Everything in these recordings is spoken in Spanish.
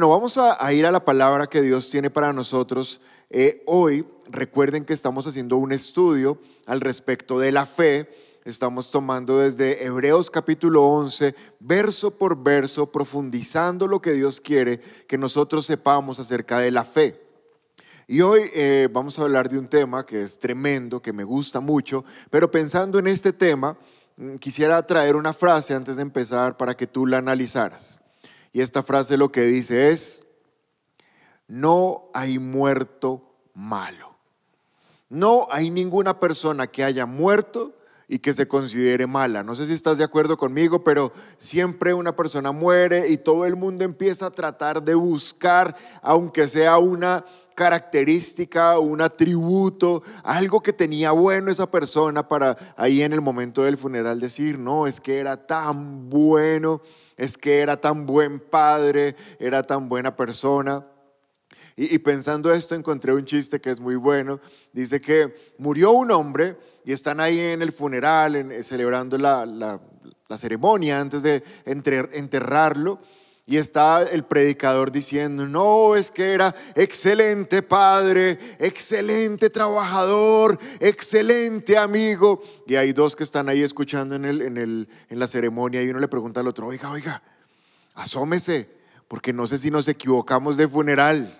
Bueno, vamos a, ir a la palabra que Dios tiene para nosotros eh, hoy. Recuerden que estamos haciendo un estudio al respecto de la fe. Estamos tomando desde Hebreos capítulo 11, verso por verso, profundizando lo que Dios quiere que nosotros sepamos acerca de la fe. Y hoy eh, vamos a hablar de un tema que es tremendo, que me gusta mucho, pero pensando en este tema, mm, quisiera traer una frase antes de empezar para que tú la analizaras. Y esta frase lo que dice es, no hay muerto malo. No hay ninguna persona que haya muerto y que se considere mala. No sé si estás de acuerdo conmigo, pero siempre una persona muere y todo el mundo empieza a tratar de buscar, aunque sea una característica, un atributo, algo que tenía bueno esa persona para ahí en el momento del funeral decir, no, es que era tan bueno es que era tan buen padre, era tan buena persona. Y, pensando esto encontré un chiste que es muy bueno. Dice que murió un hombre y están ahí en el funeral, celebrando la, la ceremonia antes de enterrarlo. Y está el predicador diciendo, no, es que era excelente padre, excelente trabajador, excelente amigo. Y hay dos que están ahí escuchando en, el, en, el, en la ceremonia y uno le pregunta al otro, oiga, oiga, asómese, porque no sé si nos equivocamos de funeral.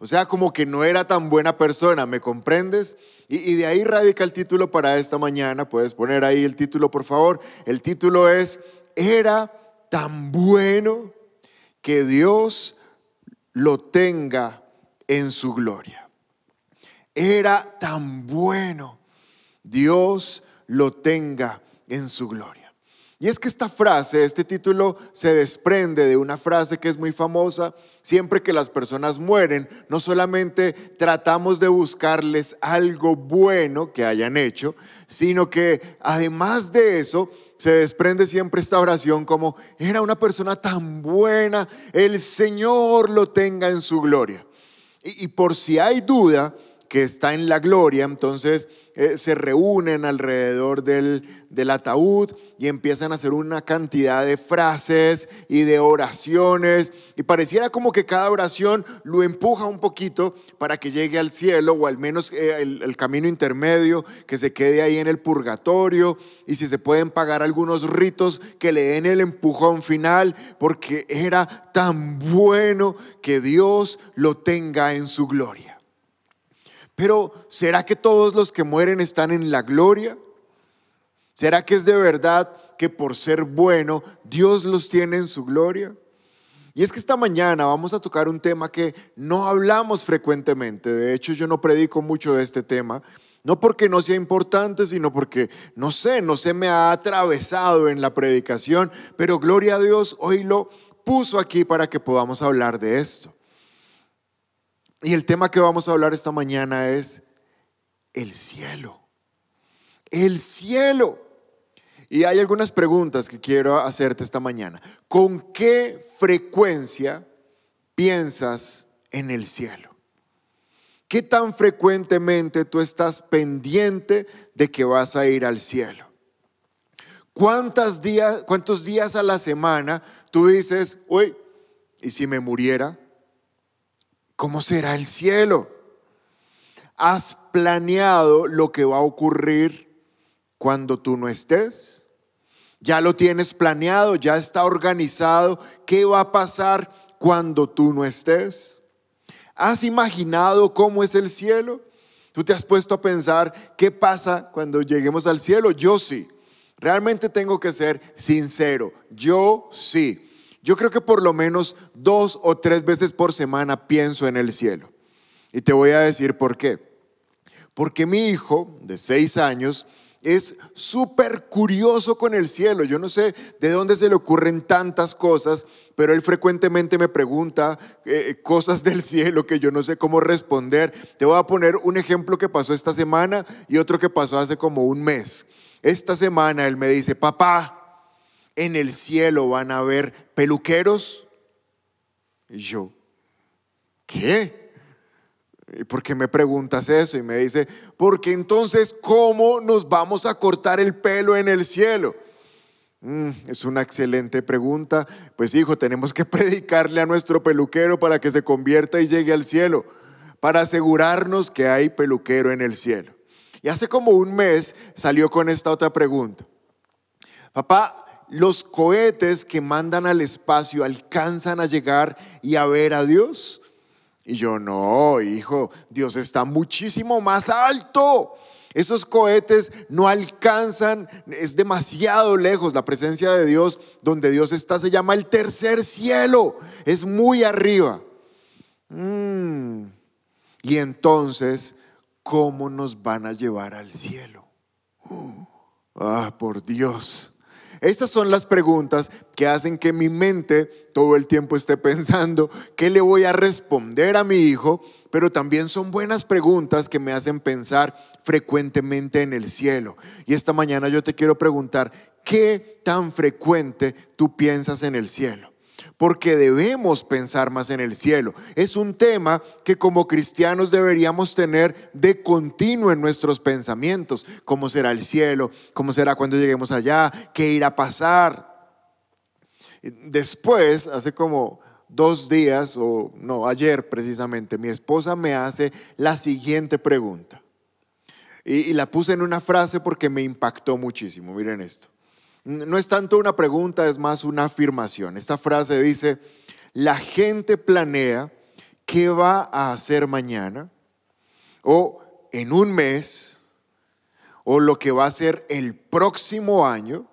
O sea, como que no era tan buena persona, ¿me comprendes? Y, y, de ahí radica el título para esta mañana. Puedes poner ahí el título, por favor. El título es, era tan bueno que Dios lo tenga en su gloria. Era tan bueno, Dios lo tenga en su gloria. Y es que esta frase, este título, se desprende de una frase que es muy famosa. Siempre que las personas mueren, no solamente tratamos de buscarles algo bueno que hayan hecho, sino que además de eso, se desprende siempre esta oración como, era una persona tan buena, el Señor lo tenga en su gloria. Y, por si hay duda que está en la gloria, entonces eh, se reúnen alrededor del, del ataúd y empiezan a hacer una cantidad de frases y de oraciones y pareciera como que cada oración lo empuja un poquito para que llegue al cielo o al menos eh, el, el camino intermedio, que se quede ahí en el purgatorio y si se pueden pagar algunos ritos que le den el empujón final porque era tan bueno que Dios lo tenga en su gloria. Pero ¿será que todos los que mueren están en la gloria? ¿Será que es de verdad que por ser bueno Dios los tiene en su gloria? Y es que esta mañana vamos a tocar un tema que no hablamos frecuentemente. De hecho, yo no predico mucho de este tema. No porque no sea importante, sino porque, no sé, no se me ha atravesado en la predicación, pero gloria a Dios, hoy lo puso aquí para que podamos hablar de esto. Y el tema que vamos a hablar esta mañana es el cielo. El cielo. Y hay algunas preguntas que quiero hacerte esta mañana. ¿Con qué frecuencia piensas en el cielo? ¿Qué tan frecuentemente tú estás pendiente de que vas a ir al cielo? ¿Cuántos días, cuántos días a la semana tú dices, uy, ¿y si me muriera? ¿Cómo será el cielo? ¿Has planeado lo que va a ocurrir cuando tú no estés? ¿Ya lo tienes planeado? ¿Ya está organizado? ¿Qué va a pasar cuando tú no estés? ¿Has imaginado cómo es el cielo? ¿Tú te has puesto a pensar qué pasa cuando lleguemos al cielo? Yo sí. Realmente tengo que ser sincero. Yo sí. Yo creo que por lo menos dos o tres veces por semana pienso en el cielo. Y te voy a decir por qué. Porque mi hijo de seis años es súper curioso con el cielo. Yo no sé de dónde se le ocurren tantas cosas, pero él frecuentemente me pregunta eh, cosas del cielo que yo no sé cómo responder. Te voy a poner un ejemplo que pasó esta semana y otro que pasó hace como un mes. Esta semana él me dice, papá, en el cielo van a haber peluqueros. Y yo, ¿qué? ¿Y por qué me preguntas eso? Y me dice, porque entonces, ¿cómo nos vamos a cortar el pelo en el cielo? Mm, es una excelente pregunta. Pues hijo, tenemos que predicarle a nuestro peluquero para que se convierta y llegue al cielo, para asegurarnos que hay peluquero en el cielo. Y hace como un mes salió con esta otra pregunta. Papá, los cohetes que mandan al espacio alcanzan a llegar y a ver a Dios. Y yo, no, hijo, Dios está muchísimo más alto. Esos cohetes no alcanzan, es demasiado lejos la presencia de Dios. Donde Dios está se llama el tercer cielo, es muy arriba. Mm. Y entonces, ¿cómo nos van a llevar al cielo? ah, por Dios. Estas son las preguntas que hacen que mi mente todo el tiempo esté pensando qué le voy a responder a mi hijo, pero también son buenas preguntas que me hacen pensar frecuentemente en el cielo. Y esta mañana yo te quiero preguntar, ¿qué tan frecuente tú piensas en el cielo? Porque debemos pensar más en el cielo. Es un tema que como cristianos deberíamos tener de continuo en nuestros pensamientos. ¿Cómo será el cielo? ¿Cómo será cuando lleguemos allá? ¿Qué irá a pasar? Después, hace como dos días, o no, ayer precisamente, mi esposa me hace la siguiente pregunta. Y, la puse en una frase porque me impactó muchísimo. Miren esto. No es tanto una pregunta, es más una afirmación. Esta frase dice, la gente planea qué va a hacer mañana o en un mes o lo que va a hacer el próximo año,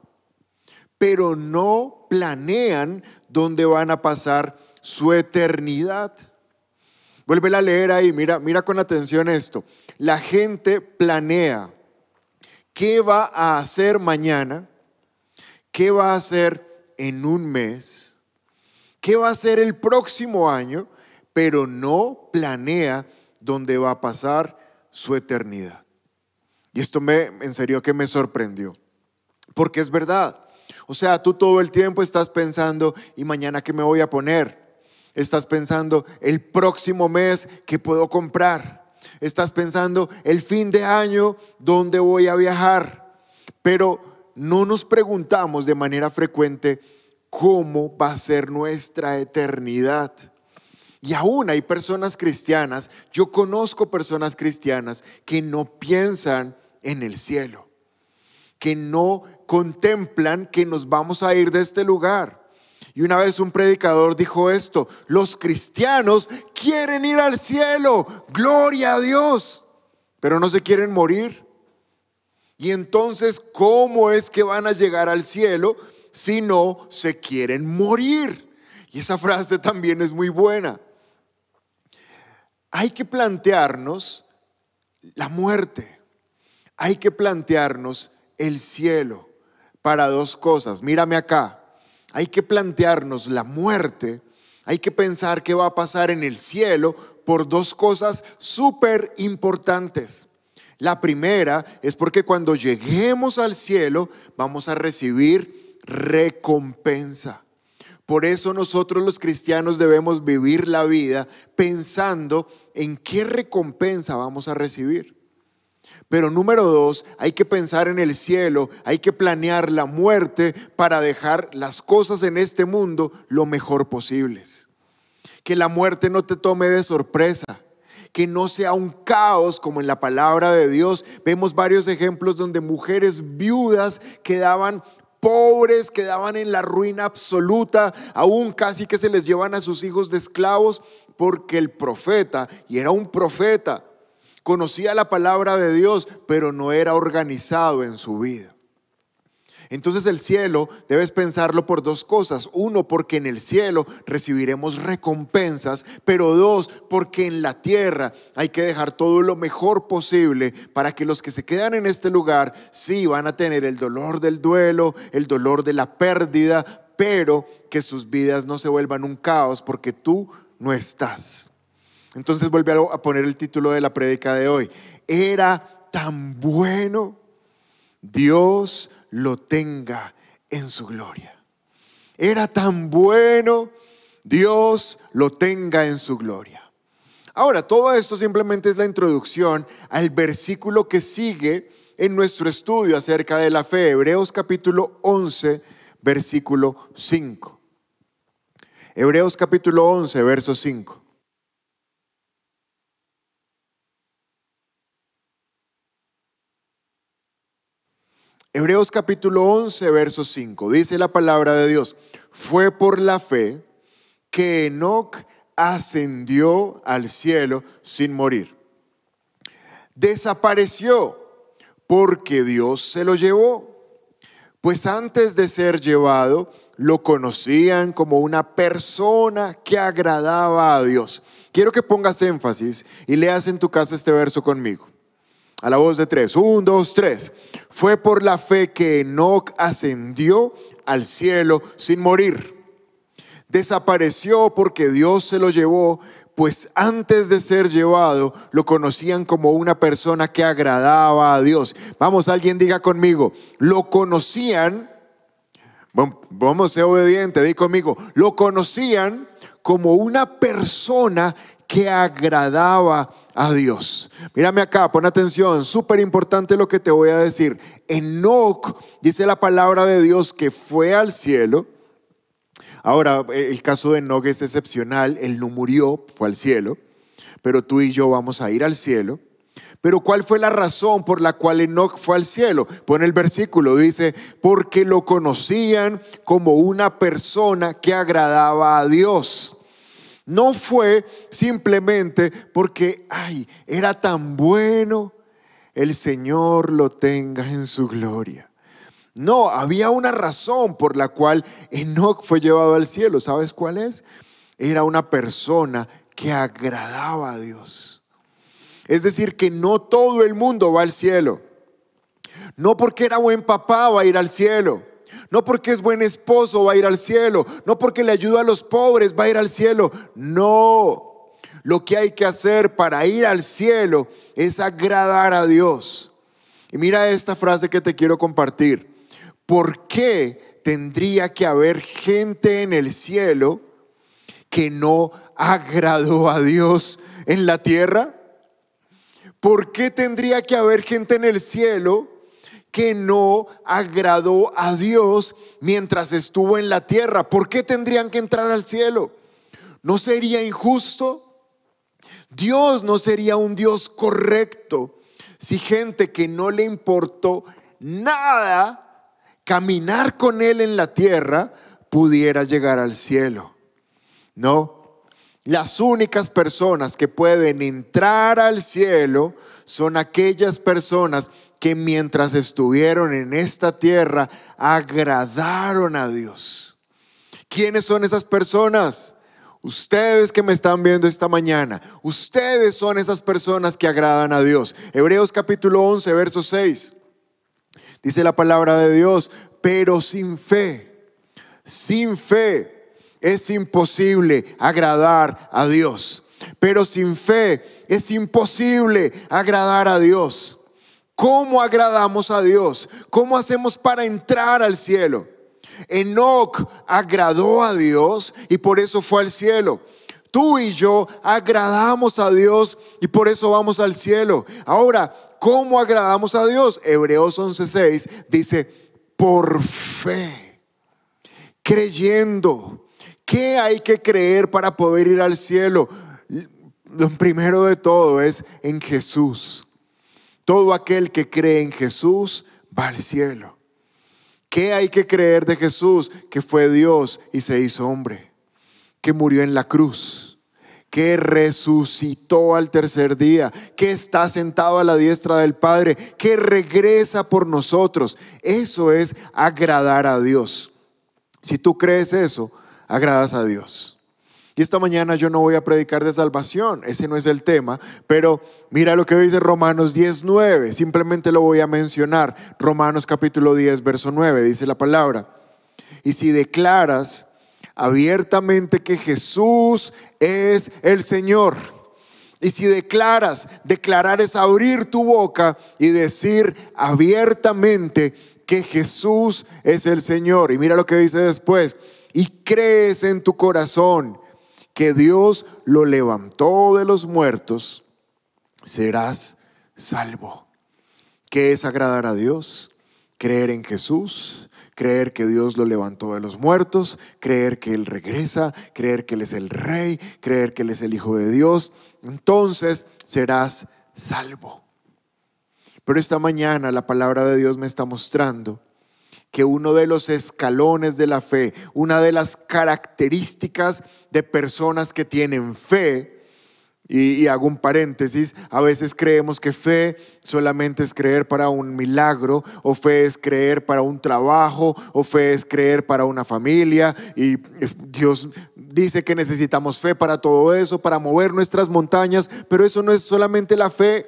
pero no planean dónde van a pasar su eternidad. Vuelve a leer ahí, mira, mira con atención esto. La gente planea qué va a hacer mañana qué va a hacer en un mes, qué va a hacer el próximo año, pero no planea dónde va a pasar su eternidad. Y esto me, en serio que me sorprendió, porque es verdad. O sea, tú todo el tiempo estás pensando, ¿y mañana qué me voy a poner? Estás pensando, el próximo mes, ¿qué puedo comprar? Estás pensando, el fin de año, ¿dónde voy a viajar? Pero no nos preguntamos de manera frecuente cómo va a ser nuestra eternidad. Y aún hay personas cristianas, yo conozco personas cristianas que no piensan en el cielo, que no contemplan que nos vamos a ir de este lugar. Y una vez un predicador dijo esto, los cristianos quieren ir al cielo, gloria a Dios, pero no se quieren morir. Y entonces, ¿cómo es que van a llegar al cielo si no se quieren morir? Y esa frase también es muy buena. Hay que plantearnos la muerte. Hay que plantearnos el cielo para dos cosas. Mírame acá. Hay que plantearnos la muerte. Hay que pensar qué va a pasar en el cielo por dos cosas súper importantes. La primera es porque cuando lleguemos al cielo vamos a recibir recompensa. Por eso nosotros los cristianos debemos vivir la vida pensando en qué recompensa vamos a recibir. Pero número dos, hay que pensar en el cielo, hay que planear la muerte para dejar las cosas en este mundo lo mejor posibles. Que la muerte no te tome de sorpresa que no sea un caos como en la palabra de Dios. Vemos varios ejemplos donde mujeres viudas quedaban pobres, quedaban en la ruina absoluta, aún casi que se les llevan a sus hijos de esclavos, porque el profeta, y era un profeta, conocía la palabra de Dios, pero no era organizado en su vida. Entonces el cielo debes pensarlo por dos cosas. Uno, porque en el cielo recibiremos recompensas, pero dos, porque en la tierra hay que dejar todo lo mejor posible para que los que se quedan en este lugar sí van a tener el dolor del duelo, el dolor de la pérdida, pero que sus vidas no se vuelvan un caos porque tú no estás. Entonces vuelve a poner el título de la prédica de hoy. Era tan bueno. Dios lo tenga en su gloria. Era tan bueno, Dios lo tenga en su gloria. Ahora, todo esto simplemente es la introducción al versículo que sigue en nuestro estudio acerca de la fe, Hebreos capítulo 11, versículo 5. Hebreos capítulo 11, verso 5. Hebreos capítulo 11, verso 5. Dice la palabra de Dios, fue por la fe que Enoch ascendió al cielo sin morir. Desapareció porque Dios se lo llevó. Pues antes de ser llevado, lo conocían como una persona que agradaba a Dios. Quiero que pongas énfasis y leas en tu casa este verso conmigo. A la voz de tres. Un, dos, tres. Fue por la fe que Enoch ascendió al cielo sin morir. Desapareció porque Dios se lo llevó, pues antes de ser llevado lo conocían como una persona que agradaba a Dios. Vamos, alguien diga conmigo, lo conocían, vamos ser obediente, di conmigo, lo conocían como una persona que agradaba a Dios. Mírame acá, pon atención, súper importante lo que te voy a decir. Enoch, dice la palabra de Dios, que fue al cielo. Ahora, el caso de Enoch es excepcional, él no murió, fue al cielo, pero tú y yo vamos a ir al cielo. Pero ¿cuál fue la razón por la cual Enoch fue al cielo? Pone el versículo, dice, porque lo conocían como una persona que agradaba a Dios. No fue simplemente porque, ay, era tan bueno, el Señor lo tenga en su gloria. No, había una razón por la cual Enoch fue llevado al cielo. ¿Sabes cuál es? Era una persona que agradaba a Dios. Es decir, que no todo el mundo va al cielo. No porque era buen papá va a ir al cielo. No porque es buen esposo va a ir al cielo. No porque le ayuda a los pobres va a ir al cielo. No. Lo que hay que hacer para ir al cielo es agradar a Dios. Y mira esta frase que te quiero compartir. ¿Por qué tendría que haber gente en el cielo que no agradó a Dios en la tierra? ¿Por qué tendría que haber gente en el cielo que no agradó a Dios mientras estuvo en la tierra. ¿Por qué tendrían que entrar al cielo? ¿No sería injusto? Dios no sería un Dios correcto si gente que no le importó nada caminar con Él en la tierra pudiera llegar al cielo. No, las únicas personas que pueden entrar al cielo son aquellas personas que mientras estuvieron en esta tierra agradaron a Dios. ¿Quiénes son esas personas? Ustedes que me están viendo esta mañana, ustedes son esas personas que agradan a Dios. Hebreos capítulo 11, verso 6. Dice la palabra de Dios, pero sin fe, sin fe es imposible agradar a Dios. Pero sin fe es imposible agradar a Dios. ¿Cómo agradamos a Dios? ¿Cómo hacemos para entrar al cielo? Enoch agradó a Dios y por eso fue al cielo. Tú y yo agradamos a Dios y por eso vamos al cielo. Ahora, ¿cómo agradamos a Dios? Hebreos 11:6 dice, por fe, creyendo. ¿Qué hay que creer para poder ir al cielo? Lo primero de todo es en Jesús. Todo aquel que cree en Jesús va al cielo. ¿Qué hay que creer de Jesús? Que fue Dios y se hizo hombre, que murió en la cruz, que resucitó al tercer día, que está sentado a la diestra del Padre, que regresa por nosotros. Eso es agradar a Dios. Si tú crees eso, agradas a Dios. Y esta mañana yo no voy a predicar de salvación, ese no es el tema, pero mira lo que dice Romanos 10.9, simplemente lo voy a mencionar. Romanos capítulo 10, verso 9, dice la palabra. Y si declaras abiertamente que Jesús es el Señor, y si declaras, declarar es abrir tu boca y decir abiertamente que Jesús es el Señor. Y mira lo que dice después. Y crees en tu corazón que Dios lo levantó de los muertos, serás salvo. ¿Qué es agradar a Dios? Creer en Jesús, creer que Dios lo levantó de los muertos, creer que Él regresa, creer que Él es el rey, creer que Él es el Hijo de Dios. Entonces serás salvo. Pero esta mañana la palabra de Dios me está mostrando que uno de los escalones de la fe, una de las características de personas que tienen fe, y, hago un paréntesis, a veces creemos que fe solamente es creer para un milagro, o fe es creer para un trabajo, o fe es creer para una familia, y Dios dice que necesitamos fe para todo eso, para mover nuestras montañas, pero eso no es solamente la fe.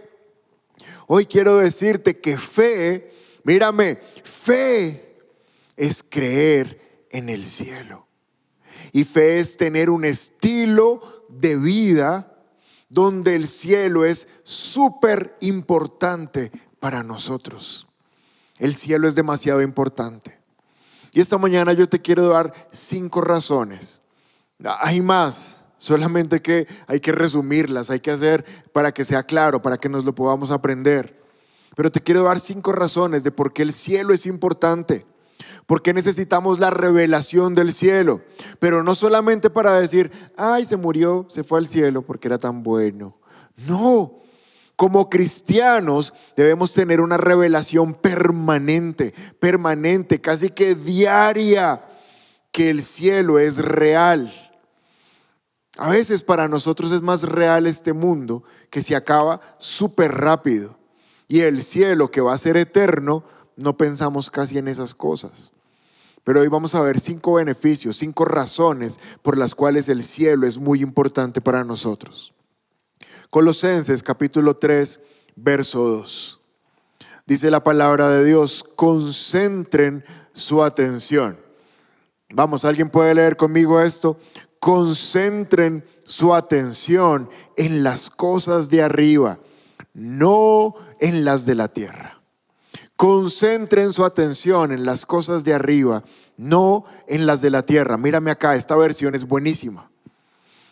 Hoy quiero decirte que fe, mírame, fe es creer en el cielo. Y fe es tener un estilo de vida donde el cielo es súper importante para nosotros. El cielo es demasiado importante. Y esta mañana yo te quiero dar cinco razones. Hay más, solamente que hay que resumirlas, hay que hacer para que sea claro, para que nos lo podamos aprender. Pero te quiero dar cinco razones de por qué el cielo es importante. Porque necesitamos la revelación del cielo. Pero no solamente para decir, ay, se murió, se fue al cielo porque era tan bueno. No, como cristianos debemos tener una revelación permanente, permanente, casi que diaria, que el cielo es real. A veces para nosotros es más real este mundo que se acaba súper rápido. Y el cielo que va a ser eterno, no pensamos casi en esas cosas. Pero hoy vamos a ver cinco beneficios, cinco razones por las cuales el cielo es muy importante para nosotros. Colosenses capítulo 3, verso 2. Dice la palabra de Dios, concentren su atención. Vamos, ¿alguien puede leer conmigo esto? Concentren su atención en las cosas de arriba, no en las de la tierra. Concentren su atención en las cosas de arriba, no en las de la tierra. Mírame acá, esta versión es buenísima.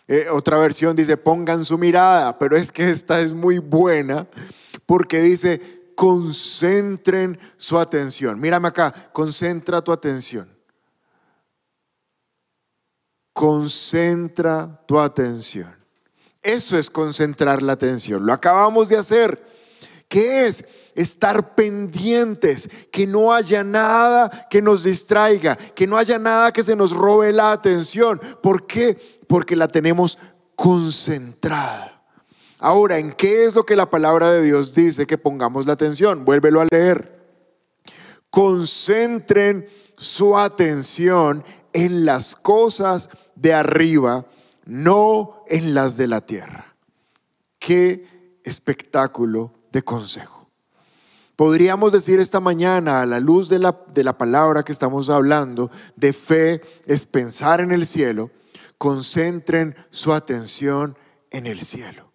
Eh, otra versión dice, pongan su mirada, pero es que esta es muy buena porque dice, concentren su atención. Mírame acá, concentra tu atención. Concentra tu atención. Eso es concentrar la atención. Lo acabamos de hacer. ¿Qué es? Estar pendientes, que no haya nada que nos distraiga, que no haya nada que se nos robe la atención. ¿Por qué? Porque la tenemos concentrada. Ahora, ¿en qué es lo que la palabra de Dios dice que pongamos la atención? Vuélvelo a leer. Concentren su atención en las cosas de arriba, no en las de la tierra. Qué espectáculo de consejo. Podríamos decir esta mañana, a la luz de la, de la palabra que estamos hablando, de fe, es pensar en el cielo, concentren su atención en el cielo.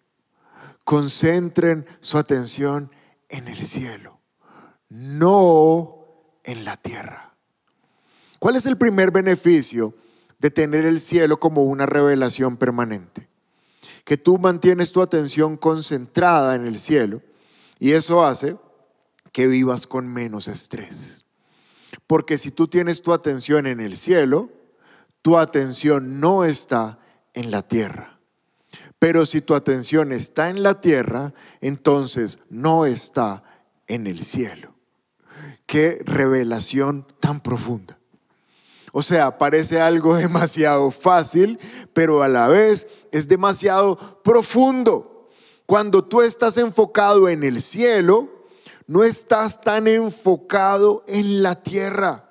Concentren su atención en el cielo, no en la tierra. ¿Cuál es el primer beneficio de tener el cielo como una revelación permanente? Que tú mantienes tu atención concentrada en el cielo y eso hace que vivas con menos estrés. Porque si tú tienes tu atención en el cielo, tu atención no está en la tierra. Pero si tu atención está en la tierra, entonces no está en el cielo. Qué revelación tan profunda. O sea, parece algo demasiado fácil, pero a la vez es demasiado profundo. Cuando tú estás enfocado en el cielo, no estás tan enfocado en la tierra.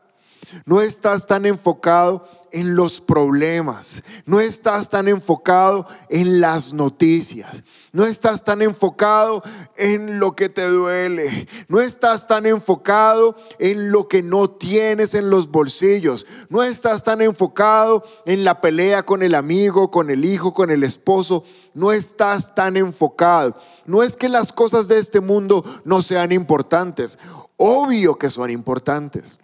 No estás tan enfocado en los problemas, no estás tan enfocado en las noticias, no estás tan enfocado en lo que te duele, no estás tan enfocado en lo que no tienes en los bolsillos, no estás tan enfocado en la pelea con el amigo, con el hijo, con el esposo, no estás tan enfocado. No es que las cosas de este mundo no sean importantes, obvio que son importantes.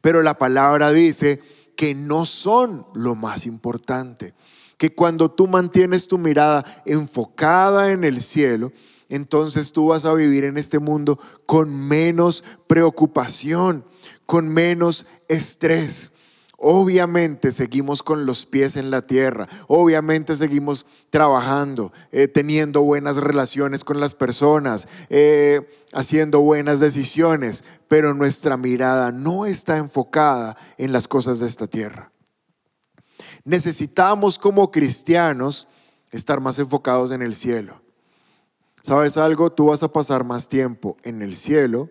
Pero la palabra dice que no son lo más importante. Que cuando tú mantienes tu mirada enfocada en el cielo, entonces tú vas a vivir en este mundo con menos preocupación, con menos estrés. Obviamente seguimos con los pies en la tierra, obviamente seguimos trabajando, eh, teniendo buenas relaciones con las personas, eh, haciendo buenas decisiones, pero nuestra mirada no está enfocada en las cosas de esta tierra. Necesitamos como cristianos estar más enfocados en el cielo. ¿Sabes algo? Tú vas a pasar más tiempo en el cielo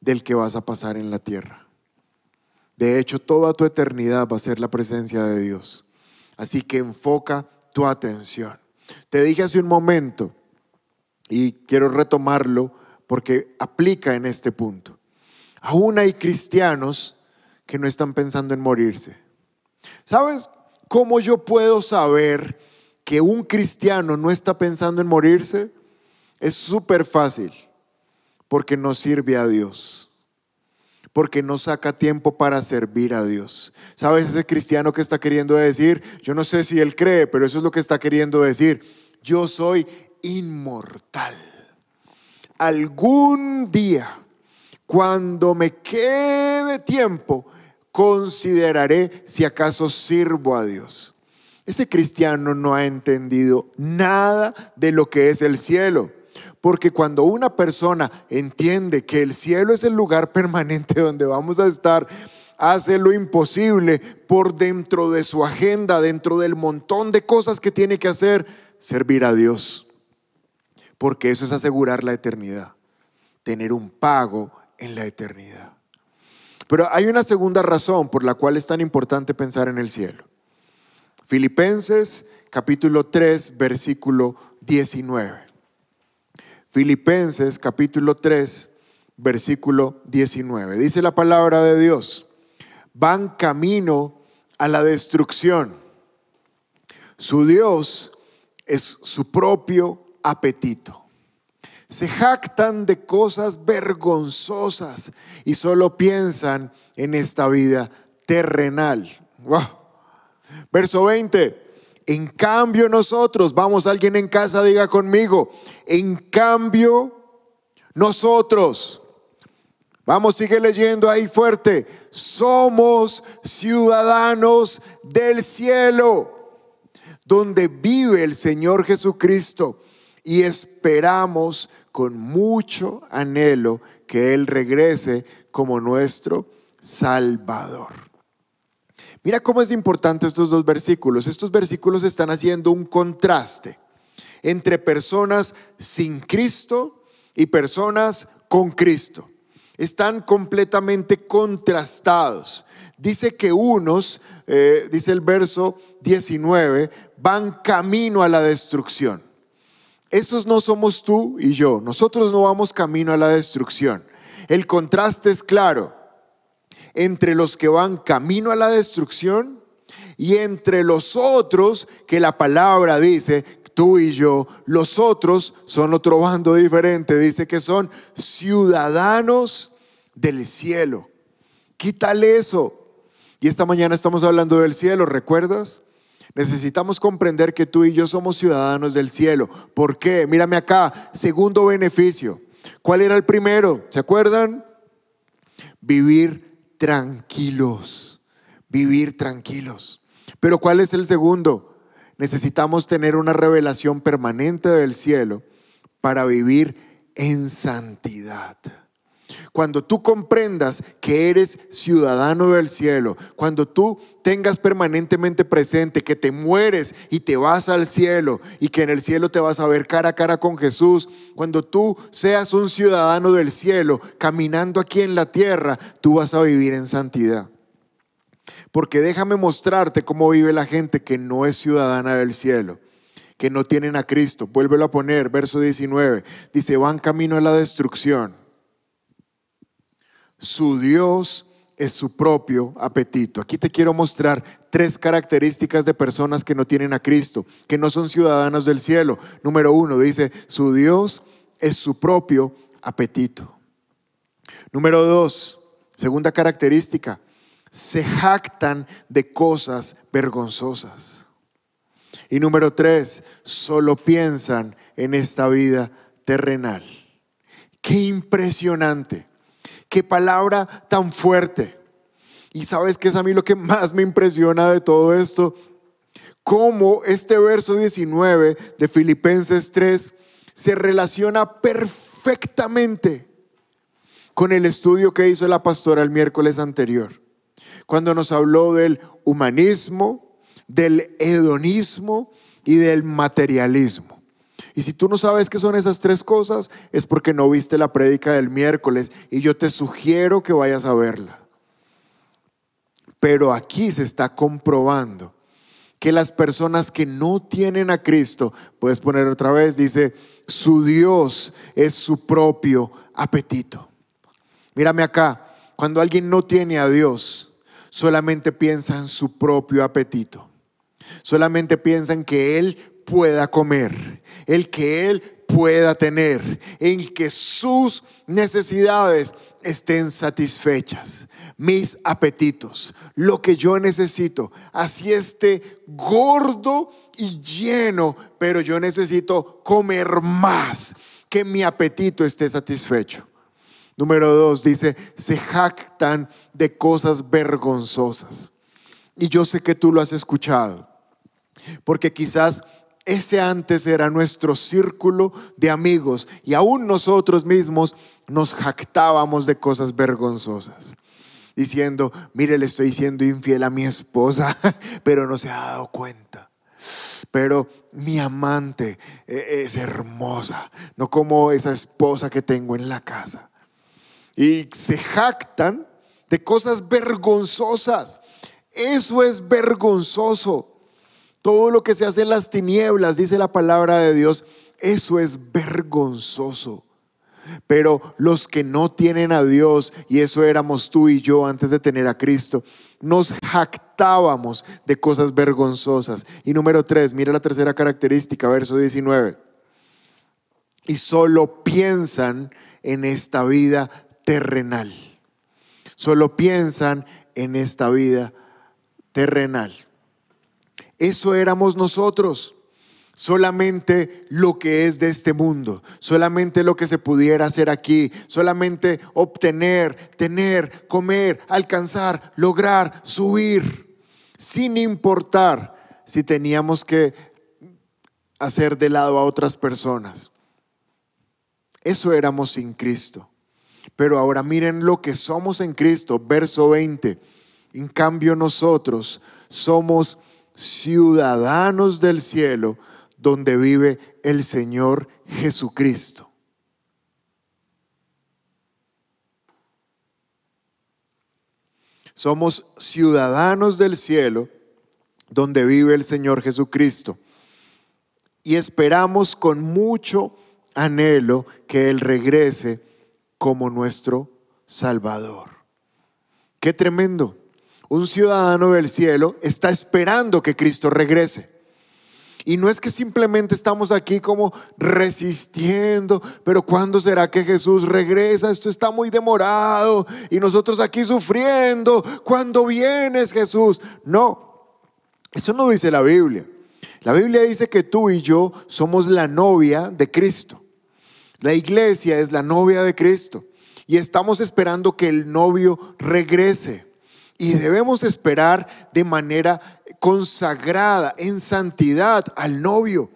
del que vas a pasar en la tierra. De hecho, toda tu eternidad va a ser la presencia de Dios. Así que enfoca tu atención. Te dije hace un momento, y quiero retomarlo porque aplica en este punto. Aún hay cristianos que no están pensando en morirse. ¿Sabes cómo yo puedo saber que un cristiano no está pensando en morirse? Es súper fácil, porque no sirve a Dios porque no saca tiempo para servir a Dios. ¿Sabes ese cristiano que está queriendo decir? Yo no sé si él cree, pero eso es lo que está queriendo decir. Yo soy inmortal. Algún día, cuando me quede tiempo, consideraré si acaso sirvo a Dios. Ese cristiano no ha entendido nada de lo que es el cielo. Porque cuando una persona entiende que el cielo es el lugar permanente donde vamos a estar, hace lo imposible por dentro de su agenda, dentro del montón de cosas que tiene que hacer, servir a Dios. Porque eso es asegurar la eternidad, tener un pago en la eternidad. Pero hay una segunda razón por la cual es tan importante pensar en el cielo. Filipenses capítulo 3, versículo 19. Filipenses capítulo 3, versículo 19. Dice la palabra de Dios, van camino a la destrucción. Su Dios es su propio apetito. Se jactan de cosas vergonzosas y solo piensan en esta vida terrenal. Verso 20. En cambio nosotros, vamos, alguien en casa diga conmigo, en cambio nosotros, vamos, sigue leyendo ahí fuerte, somos ciudadanos del cielo, donde vive el Señor Jesucristo y esperamos con mucho anhelo que Él regrese como nuestro Salvador. Mira cómo es importante estos dos versículos. Estos versículos están haciendo un contraste entre personas sin Cristo y personas con Cristo. Están completamente contrastados. Dice que unos, eh, dice el verso 19, van camino a la destrucción. Esos no somos tú y yo. Nosotros no vamos camino a la destrucción. El contraste es claro entre los que van camino a la destrucción y entre los otros que la palabra dice, tú y yo, los otros son otro bando diferente, dice que son ciudadanos del cielo. Quítale eso. Y esta mañana estamos hablando del cielo, ¿recuerdas? Necesitamos comprender que tú y yo somos ciudadanos del cielo. ¿Por qué? Mírame acá, segundo beneficio. ¿Cuál era el primero? ¿Se acuerdan? Vivir tranquilos, vivir tranquilos. Pero ¿cuál es el segundo? Necesitamos tener una revelación permanente del cielo para vivir en santidad. Cuando tú comprendas que eres ciudadano del cielo, cuando tú tengas permanentemente presente que te mueres y te vas al cielo y que en el cielo te vas a ver cara a cara con Jesús, cuando tú seas un ciudadano del cielo caminando aquí en la tierra, tú vas a vivir en santidad. Porque déjame mostrarte cómo vive la gente que no es ciudadana del cielo que no tienen a Cristo. Vuélvelo a poner, verso 19. Dice, van camino a la destrucción su Dios es su propio apetito. Aquí te quiero mostrar tres características de personas que no tienen a Cristo, que no son ciudadanos del cielo. Número uno, dice, su Dios es su propio apetito. Número dos, segunda característica, se jactan de cosas vergonzosas. Y número tres, solo piensan en esta vida terrenal. Qué impresionante. Qué palabra tan fuerte. Y sabes que es a mí lo que más me impresiona de todo esto. Cómo este verso 19 de Filipenses 3 se relaciona perfectamente con el estudio que hizo la pastora el miércoles anterior, cuando nos habló del humanismo, del hedonismo y del materialismo. Y si tú no sabes qué son esas tres cosas, es porque no viste la prédica del miércoles y yo te sugiero que vayas a verla. Pero aquí se está comprobando que las personas que no tienen a Cristo, puedes poner otra vez, dice, su Dios es su propio apetito. Mírame acá, cuando alguien no tiene a Dios, solamente piensa en su propio apetito. Solamente piensa en que Él pueda comer, el que Él pueda tener, en que sus necesidades estén satisfechas, mis apetitos, lo que yo necesito, así esté gordo y lleno, pero yo necesito comer más, que mi apetito esté satisfecho. Número dos, dice, se jactan de cosas vergonzosas. Y yo sé que tú lo has escuchado, porque quizás ese antes era nuestro círculo de amigos y aún nosotros mismos nos jactábamos de cosas vergonzosas. Diciendo, mire, le estoy siendo infiel a mi esposa, pero no se ha dado cuenta. Pero mi amante eh, es hermosa, no como esa esposa que tengo en la casa. Y se jactan de cosas vergonzosas. Eso es vergonzoso. Todo lo que se hace en las tinieblas, dice la palabra de Dios, eso es vergonzoso. Pero los que no tienen a Dios, y eso éramos tú y yo antes de tener a Cristo, nos jactábamos de cosas vergonzosas. Y número tres, mira la tercera característica, verso 19. Y solo piensan en esta vida terrenal. Solo piensan en esta vida terrenal. Eso éramos nosotros. Solamente lo que es de este mundo, solamente lo que se pudiera hacer aquí, solamente obtener, tener, comer, alcanzar, lograr, subir, sin importar si teníamos que hacer de lado a otras personas. Eso éramos sin Cristo. Pero ahora miren lo que somos en Cristo, verso 20. En cambio nosotros somos ciudadanos del cielo donde vive el Señor Jesucristo. Somos ciudadanos del cielo donde vive el Señor Jesucristo. Y esperamos con mucho anhelo que Él regrese como nuestro Salvador. Qué tremendo un ciudadano del cielo está esperando que Cristo regrese. Y no es que simplemente estamos aquí como resistiendo, pero ¿cuándo será que Jesús regresa? Esto está muy demorado y nosotros aquí sufriendo. ¿Cuándo vienes Jesús? No, eso no dice la Biblia. La Biblia dice que tú y yo somos la novia de Cristo. La iglesia es la novia de Cristo y estamos esperando que el novio regrese y debemos esperar de manera consagrada, en santidad al novio.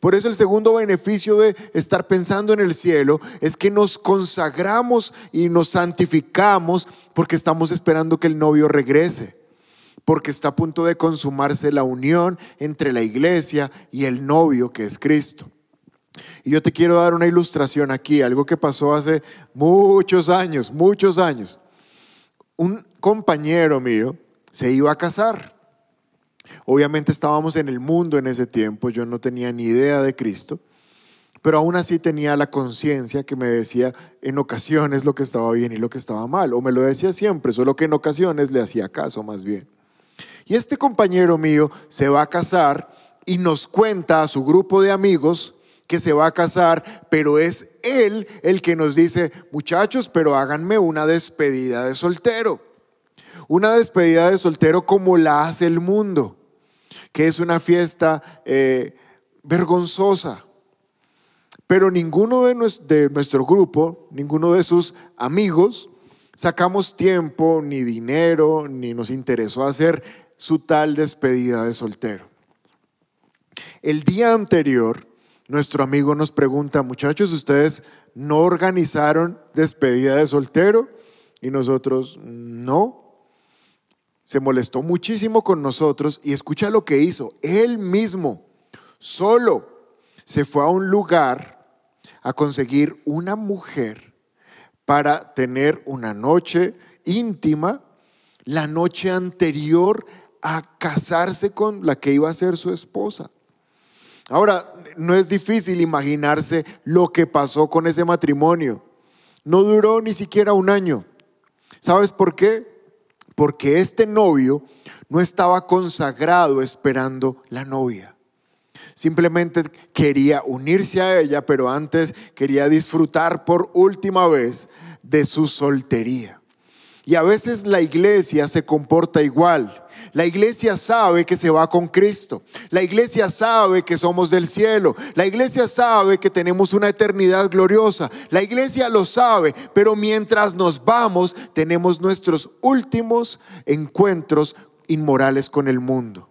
Por eso el segundo beneficio de estar pensando en el cielo es que nos consagramos y nos santificamos porque estamos esperando que el novio regrese, porque está a punto de consumarse la unión entre la iglesia y el novio que es Cristo. Y yo te quiero dar una ilustración aquí, algo que pasó hace muchos años, muchos años un compañero mío se iba a casar. Obviamente estábamos en el mundo en ese tiempo, yo no tenía ni idea de Cristo, pero aún así tenía la conciencia que me decía en ocasiones lo que estaba bien y lo que estaba mal, o me lo decía siempre, solo que en ocasiones le hacía caso más bien. Y este compañero mío se va a casar y nos cuenta a su grupo de amigos que se va a casar, pero es él el que nos dice, muchachos, pero háganme una despedida de soltero. Una despedida de soltero como la hace el mundo, que es una fiesta eh, vergonzosa. Pero ninguno de nuestro grupo, ninguno de sus amigos, sacamos tiempo, ni dinero, ni nos interesó hacer su tal despedida de soltero. El día anterior, nuestro amigo nos pregunta, muchachos, ¿ustedes no organizaron despedida de soltero? Y nosotros, no. Se molestó muchísimo con nosotros y escucha lo que hizo. Él mismo, solo, se fue a un lugar a conseguir una mujer para tener una noche íntima la noche anterior a casarse con la que iba a ser su esposa. Ahora, no es difícil imaginarse lo que pasó con ese matrimonio. No duró ni siquiera un año. ¿Sabes por qué? Porque este novio no estaba consagrado esperando la novia. Simplemente quería unirse a ella, pero antes quería disfrutar por última vez de su soltería. Y a veces la iglesia se comporta igual. La iglesia sabe que se va con Cristo. La iglesia sabe que somos del cielo. La iglesia sabe que tenemos una eternidad gloriosa. La iglesia lo sabe, pero mientras nos vamos tenemos nuestros últimos encuentros inmorales con el mundo.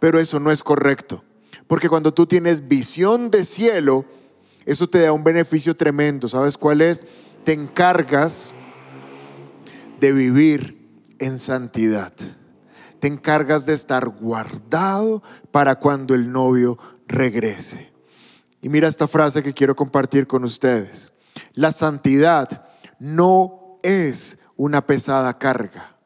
Pero eso no es correcto. Porque cuando tú tienes visión de cielo, eso te da un beneficio tremendo. ¿Sabes cuál es? Te encargas de vivir en santidad te encargas de estar guardado para cuando el novio regrese. Y mira esta frase que quiero compartir con ustedes. La santidad no es una pesada carga.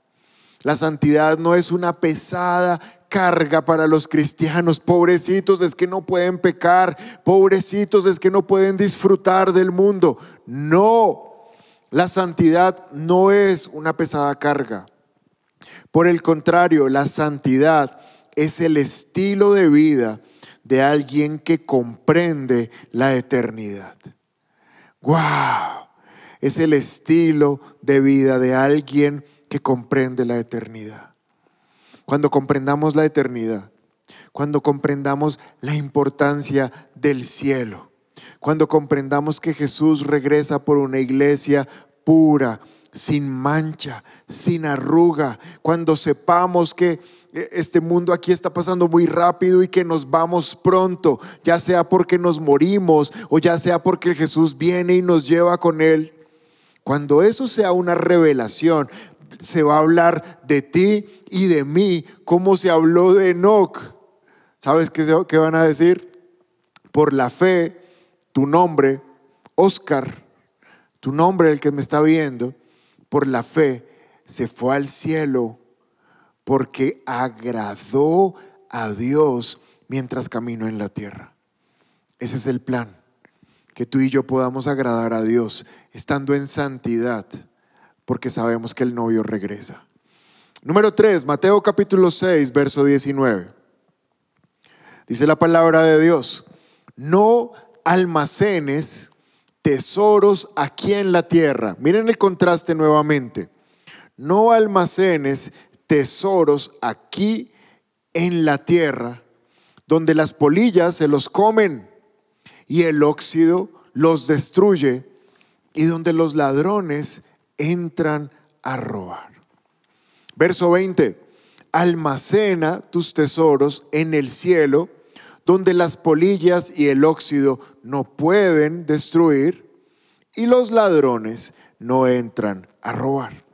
La santidad no es una pesada carga para los cristianos. Pobrecitos es que no pueden pecar. Pobrecitos es que no pueden disfrutar del mundo. No, la santidad no es una pesada carga. Por el contrario, la santidad es el estilo de vida de alguien que comprende la eternidad. ¡Wow! Es el estilo de vida de alguien que comprende la eternidad. Cuando comprendamos la eternidad, cuando comprendamos la importancia del cielo, cuando comprendamos que Jesús regresa por una iglesia pura, sin mancha, sin arruga, cuando sepamos que eh, este mundo aquí está pasando muy rápido y que nos vamos pronto, ya sea porque nos morimos o ya sea porque Jesús viene y nos lleva con él. Cuando eso sea una revelación, se va a hablar de ti y de mí, como se habló de Enoch. ¿Sabes qué, qué van a decir? Por la fe, tu nombre, Oscar, tu nombre, el que me está viendo, por la fe, se fue al cielo porque agradó a Dios mientras caminó en la tierra. Ese es el plan, que tú y yo podamos agradar a Dios estando en santidad, porque sabemos que el novio regresa. Número 3, Mateo capítulo 6, verso 19. Dice la palabra de Dios, no almacenes tesoros aquí en la tierra. Miren el contraste nuevamente. No almacenes tesoros aquí en la tierra, donde las polillas se los comen y el óxido los destruye y donde los ladrones entran a robar. Verso 20. Almacena tus tesoros en el cielo donde las polillas y el óxido no pueden destruir y los ladrones no entran a robar.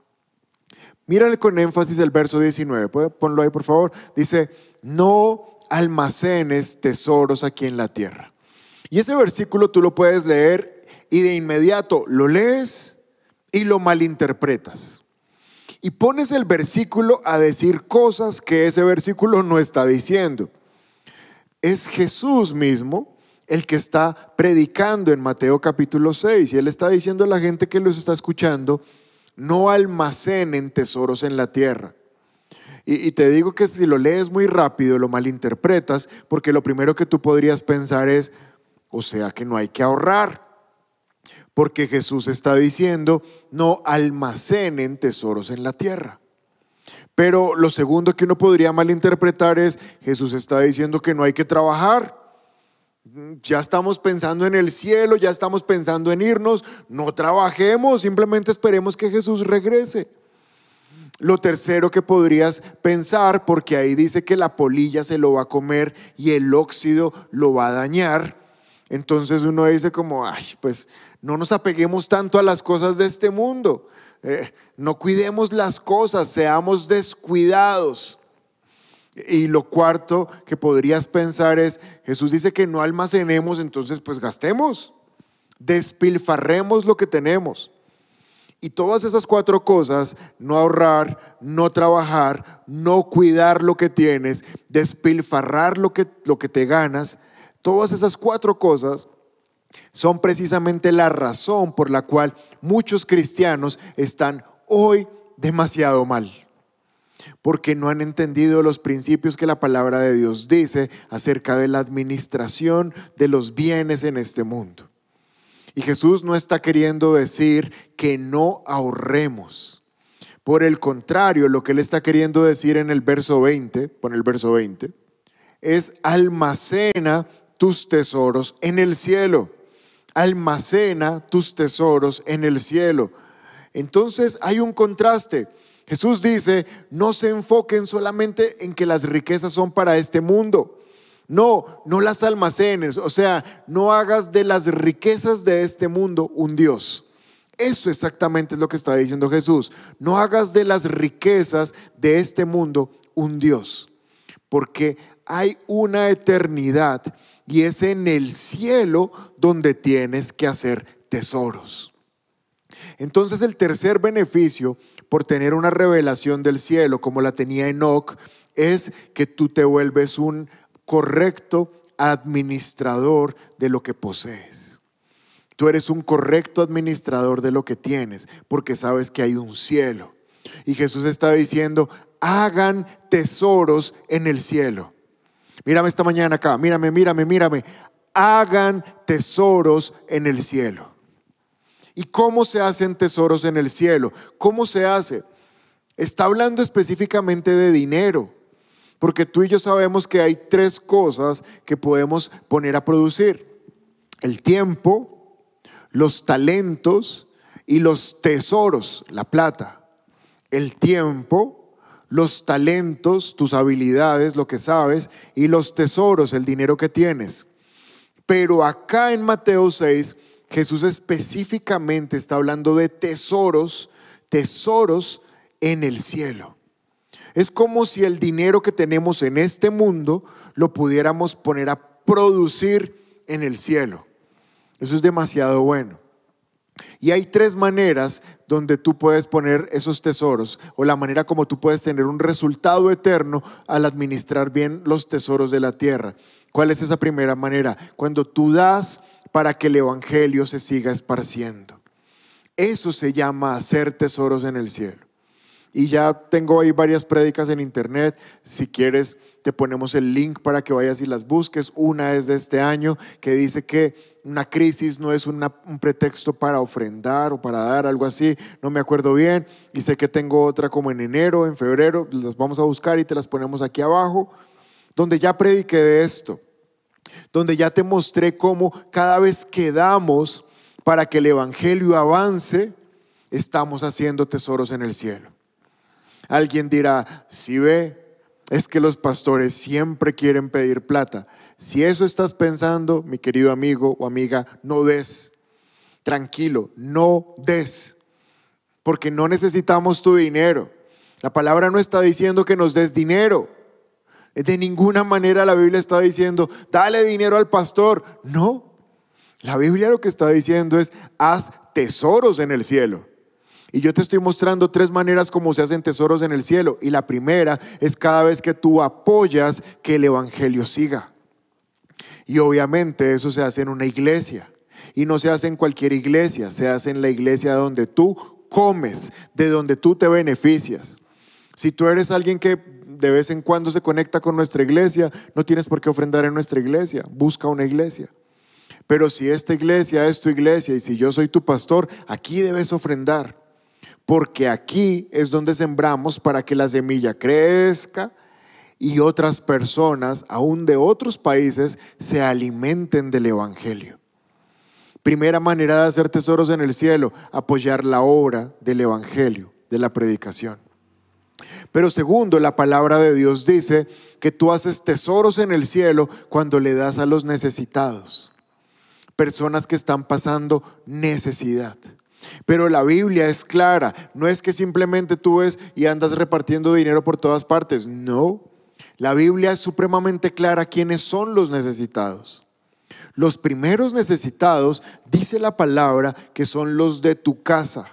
Mírale con énfasis el verso 19, ¿puede ponlo ahí por favor? Dice, no almacenes tesoros aquí en la tierra. Y ese versículo tú lo puedes leer y de inmediato lo lees y lo malinterpretas. Y pones el versículo a decir cosas que ese versículo no está diciendo es Jesús mismo el que está predicando en Mateo capítulo 6 y él está diciendo a la gente que los está escuchando, no almacenen tesoros en la tierra. Y, y, te digo que si lo lees muy rápido, lo malinterpretas, porque lo primero que tú podrías pensar es, o sea que no hay que ahorrar, porque Jesús está diciendo, no almacenen tesoros en la tierra. Pero lo segundo que uno podría malinterpretar es, Jesús está diciendo que no hay que trabajar. Ya estamos pensando en el cielo, ya estamos pensando en irnos. No trabajemos, simplemente esperemos que Jesús regrese. Lo tercero que podrías pensar, porque ahí dice que la polilla se lo va a comer y el óxido lo va a dañar. Entonces uno dice como, ay, pues no nos apeguemos tanto a las cosas de este mundo. Eh, no cuidemos las cosas, seamos descuidados. Y lo cuarto que podrías pensar es, Jesús dice que no almacenemos, entonces pues gastemos, despilfarremos lo que tenemos. Y todas esas cuatro cosas, no ahorrar, no trabajar, no cuidar lo que tienes, despilfarrar lo que, lo que te ganas, todas esas cuatro cosas son precisamente la razón por la cual muchos cristianos están hoy demasiado mal. Porque no han entendido los principios que la palabra de Dios dice acerca de la administración de los bienes en este mundo. Y Jesús no está queriendo decir que no ahorremos. Por el contrario, lo que él está queriendo decir en el verso 20, pon el verso 20, es almacena tus tesoros en el cielo. Almacena tus tesoros en el cielo. Entonces hay un contraste. Jesús dice, no se enfoquen solamente en que las riquezas son para este mundo. No, no las almacenes, o sea, no hagas de las riquezas de este mundo un Dios. Eso exactamente es lo que está diciendo Jesús. No hagas de las riquezas de este mundo un Dios, porque hay una eternidad y es en el cielo donde tienes que hacer tesoros. Entonces el tercer beneficio por tener una revelación del cielo como la tenía Enoch es que tú te vuelves un correcto administrador de lo que posees. Tú eres un correcto administrador de lo que tienes porque sabes que hay un cielo. Y Jesús está diciendo, hagan tesoros en el cielo. Mírame esta mañana acá, mírame, mírame, mírame. Hagan tesoros en el cielo. ¿Y cómo se hacen tesoros en el cielo? ¿Cómo se hace? Está hablando específicamente de dinero. Porque tú y yo sabemos que hay tres cosas que podemos poner a producir. El tiempo, los talentos y los tesoros, la plata. El tiempo, los talentos, tus habilidades, lo que sabes, y los tesoros, el dinero que tienes. Pero acá en Mateo 6, Jesús específicamente está hablando de tesoros, tesoros en el cielo. Es como si el dinero que tenemos en este mundo lo pudiéramos poner a producir en el cielo. Eso es demasiado bueno. Y hay tres maneras donde tú puedes poner esos tesoros o la manera como tú puedes tener un resultado eterno al administrar bien los tesoros de la tierra. ¿Cuál es esa primera manera? Cuando tú das para que el Evangelio se siga esparciendo. Eso se llama hacer tesoros en el cielo. Y ya tengo ahí varias prédicas en internet. Si quieres, te ponemos el link para que vayas y las busques. Una es de este año que dice que una crisis no es un pretexto para ofrendar o para dar algo así. No me acuerdo bien. Y sé que tengo otra como en enero, en febrero. Las vamos a buscar y te las ponemos aquí abajo. Donde ya prediqué de esto. Donde ya te mostré cómo cada vez que damos para que el Evangelio avance, estamos haciendo tesoros en el cielo. Alguien dirá, si ve, es que los pastores siempre quieren pedir plata. Si eso estás pensando, mi querido amigo o amiga, no des. Tranquilo, no des. Porque no necesitamos tu dinero. La palabra no está diciendo que nos des dinero. De ninguna manera la Biblia está diciendo, dale dinero al pastor. No. La Biblia lo que está diciendo es, haz tesoros en el cielo. Y yo te estoy mostrando tres maneras como se hacen tesoros en el cielo. Y la primera es cada vez que tú apoyas que el Evangelio siga. Y obviamente eso se hace en una iglesia. Y no se hace en cualquier iglesia, se hace en la iglesia donde tú comes, de donde tú te beneficias. Si tú eres alguien que de vez en cuando se conecta con nuestra iglesia, no tienes por qué ofrendar en nuestra iglesia, busca una iglesia. Pero si esta iglesia es tu iglesia y si yo soy tu pastor, aquí debes ofrendar porque aquí es donde sembramos para que la semilla crezca y otras personas, aún de otros países, se alimenten del Evangelio. Primera manera de hacer tesoros en el cielo, apoyar la obra del Evangelio, de la predicación. Pero segundo, la palabra de Dios dice que tú haces tesoros en el cielo cuando le das a los necesitados, personas que están pasando necesidad. Pero la Biblia es clara, no es que simplemente tú ves y andas repartiendo dinero por todas partes, no. La Biblia es supremamente clara quiénes son los necesitados. Los primeros necesitados, dice la palabra, que son los de tu casa.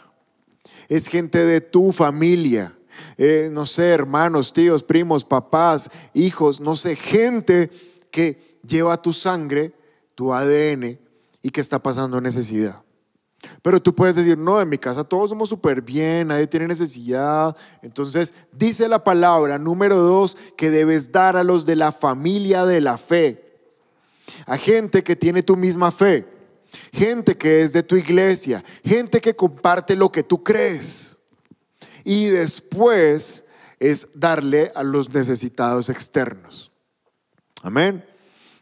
Es gente de tu familia. Eh, no sé, hermanos, tíos, primos, papás, hijos, no sé, gente que lleva tu sangre, tu ADN y que está pasando necesidad. Pero tú puedes decir, no, en mi casa todos somos súper bien, nadie tiene necesidad. Entonces, dice la palabra número dos, que debes dar a los de la familia de la fe, a gente que tiene tu misma fe, gente que es de tu iglesia, gente que comparte lo que tú crees. Y después es darle a los necesitados externos. Amén.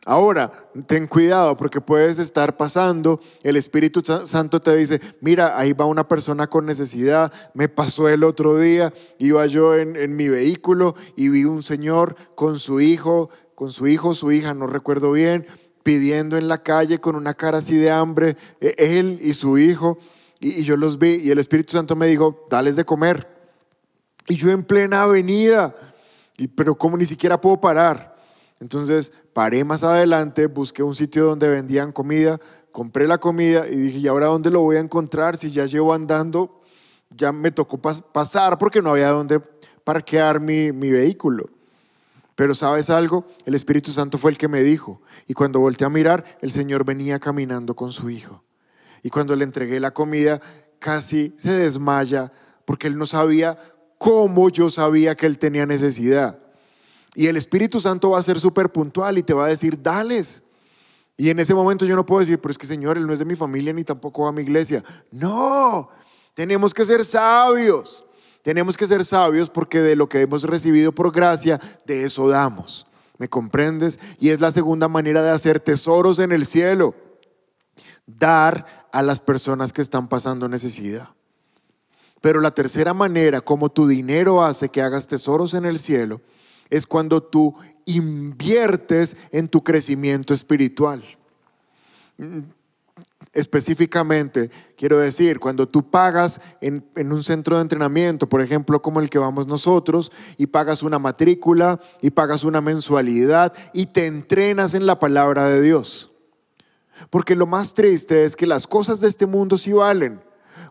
Ahora, ten cuidado porque puedes estar pasando, el Espíritu Santo te dice, mira, ahí va una persona con necesidad, me pasó el otro día, iba yo en, mi vehículo y vi un señor con su hijo, con su hijo, su hija, no recuerdo bien, pidiendo en la calle con una cara así de hambre, e, él y su hijo, y, yo los vi y el Espíritu Santo me dijo, dales de comer. Y yo en plena avenida, y, pero como ni siquiera puedo parar. Entonces paré más adelante, busqué un sitio donde vendían comida, compré la comida y dije, ¿y ahora dónde lo voy a encontrar? Si ya llevo andando, ya me tocó pasar porque no había dónde parquear mi, mi vehículo. Pero sabes algo, el Espíritu Santo fue el que me dijo. Y cuando volteé a mirar, el Señor venía caminando con su hijo. Y cuando le entregué la comida, casi se desmaya porque él no sabía cómo yo sabía que él tenía necesidad. Y el Espíritu Santo va a ser súper puntual y te va a decir, dales. Y en ese momento yo no puedo decir, pero es que Señor, Él no es de mi familia ni tampoco va a mi iglesia. No, tenemos que ser sabios. Tenemos que ser sabios porque de lo que hemos recibido por gracia, de eso damos. ¿Me comprendes? Y es la segunda manera de hacer tesoros en el cielo. Dar a las personas que están pasando necesidad. Pero la tercera manera, como tu dinero hace que hagas tesoros en el cielo, es cuando tú inviertes en tu crecimiento espiritual. Mm, específicamente, quiero decir, cuando tú pagas en, un centro de entrenamiento, por ejemplo, como el que vamos nosotros, y pagas una matrícula y pagas una mensualidad y te entrenas en la palabra de Dios. Porque lo más triste es que las cosas de este mundo sí valen.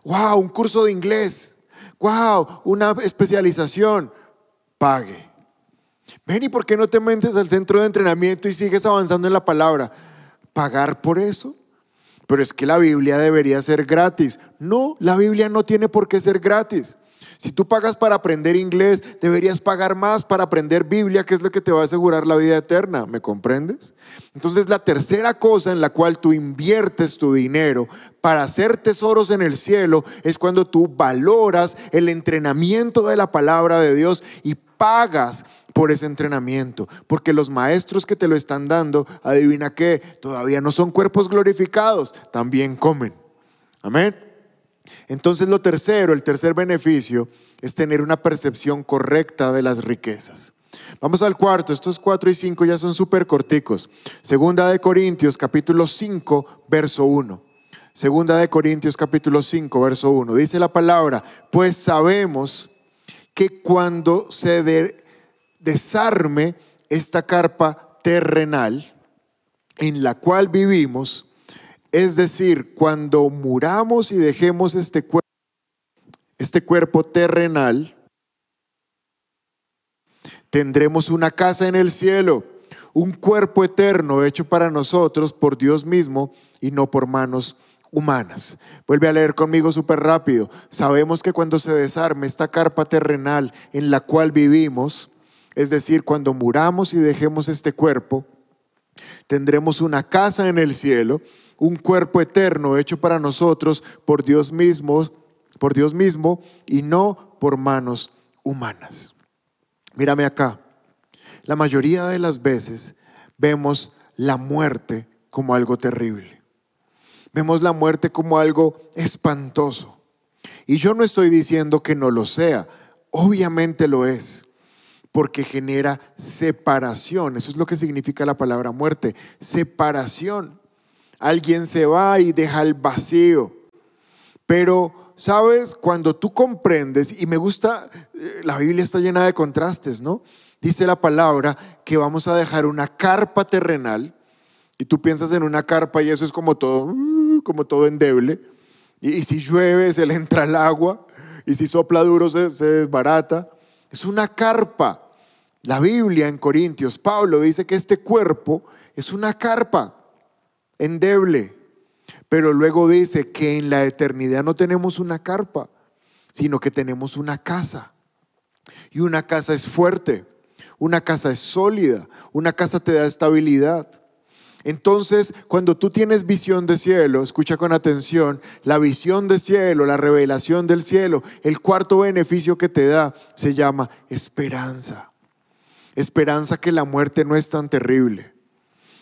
¡Wow! Un curso de inglés. ¡Wow! Una especialización. Pague. Ven, ¿y por qué no te metes al centro de entrenamiento y sigues avanzando en la palabra? ¿Pagar por eso? Pero es que la Biblia debería ser gratis. No, la Biblia no tiene por qué ser gratis. Si tú pagas para aprender inglés, deberías pagar más para aprender Biblia, que es lo que te va a asegurar la vida eterna. ¿Me comprendes? Entonces, la tercera cosa en la cual tú inviertes tu dinero para hacer tesoros en el cielo es cuando tú valoras el entrenamiento de la palabra de Dios y pagas por ese entrenamiento, porque los maestros que te lo están dando, adivina qué, todavía no son cuerpos glorificados, también comen. Amén. Entonces lo tercero, el tercer beneficio, es tener una percepción correcta de las riquezas. Vamos al cuarto, estos cuatro y cinco ya son súper corticos. Segunda de Corintios, capítulo 5, verso 1. Segunda de Corintios, capítulo 5, verso 1. Dice la palabra, pues sabemos que cuando se, de, desarme esta carpa terrenal en la cual vivimos, es decir, cuando muramos y dejemos este cuerpo, este cuerpo terrenal, tendremos una casa en el cielo, un cuerpo eterno hecho para nosotros por Dios mismo y no por manos humanas. Vuelve a leer conmigo súper rápido. Sabemos que cuando se desarme esta carpa terrenal en la cual vivimos, es decir, cuando muramos y dejemos este cuerpo, tendremos una casa en el cielo, un cuerpo eterno hecho para nosotros por Dios mismo, por Dios mismo y no por manos humanas. Mírame acá. la mayoría de las veces vemos la muerte como algo terrible. Vemos la muerte como algo espantoso. Y yo no estoy diciendo que no lo sea, obviamente lo es, porque genera separación. Eso es lo que significa la palabra muerte, separación. Alguien se va y deja el vacío. Pero sabes, cuando tú comprendes, y me gusta, eh, la Biblia está llena de contrastes, ¿no? Dice la palabra que vamos a dejar una carpa terrenal, y tú piensas en una carpa y eso es como todo, uh, como todo endeble, y, si llueve se le entra el agua, y si sopla duro se, se desbarata. Es una carpa. La Biblia en Corintios, Pablo dice que este cuerpo es una carpa endeble. Pero luego dice que en la eternidad no tenemos una carpa, sino que tenemos una casa. Y una casa es fuerte, una casa es sólida, una casa te da estabilidad. Entonces, cuando tú tienes visión de cielo, escucha con atención, la visión de cielo, la revelación del cielo, el cuarto beneficio que te da se llama esperanza. Esperanza que la muerte no es tan terrible.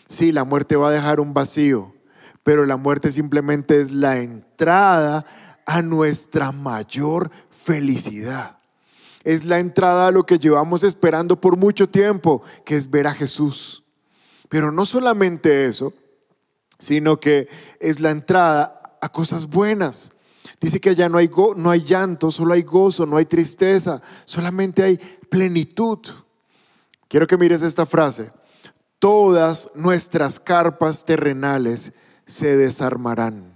Sí, la muerte va a dejar un vacío, pero la muerte simplemente es la entrada a nuestra mayor felicidad. Es la entrada a lo que llevamos esperando por mucho tiempo, que es ver a Jesús. Pero no solamente eso, sino que es la entrada a cosas buenas. Dice que allá no hay, no hay llanto, solo hay gozo, no hay tristeza, solamente hay plenitud. Quiero que mires esta frase. Todas nuestras carpas terrenales se desarmarán.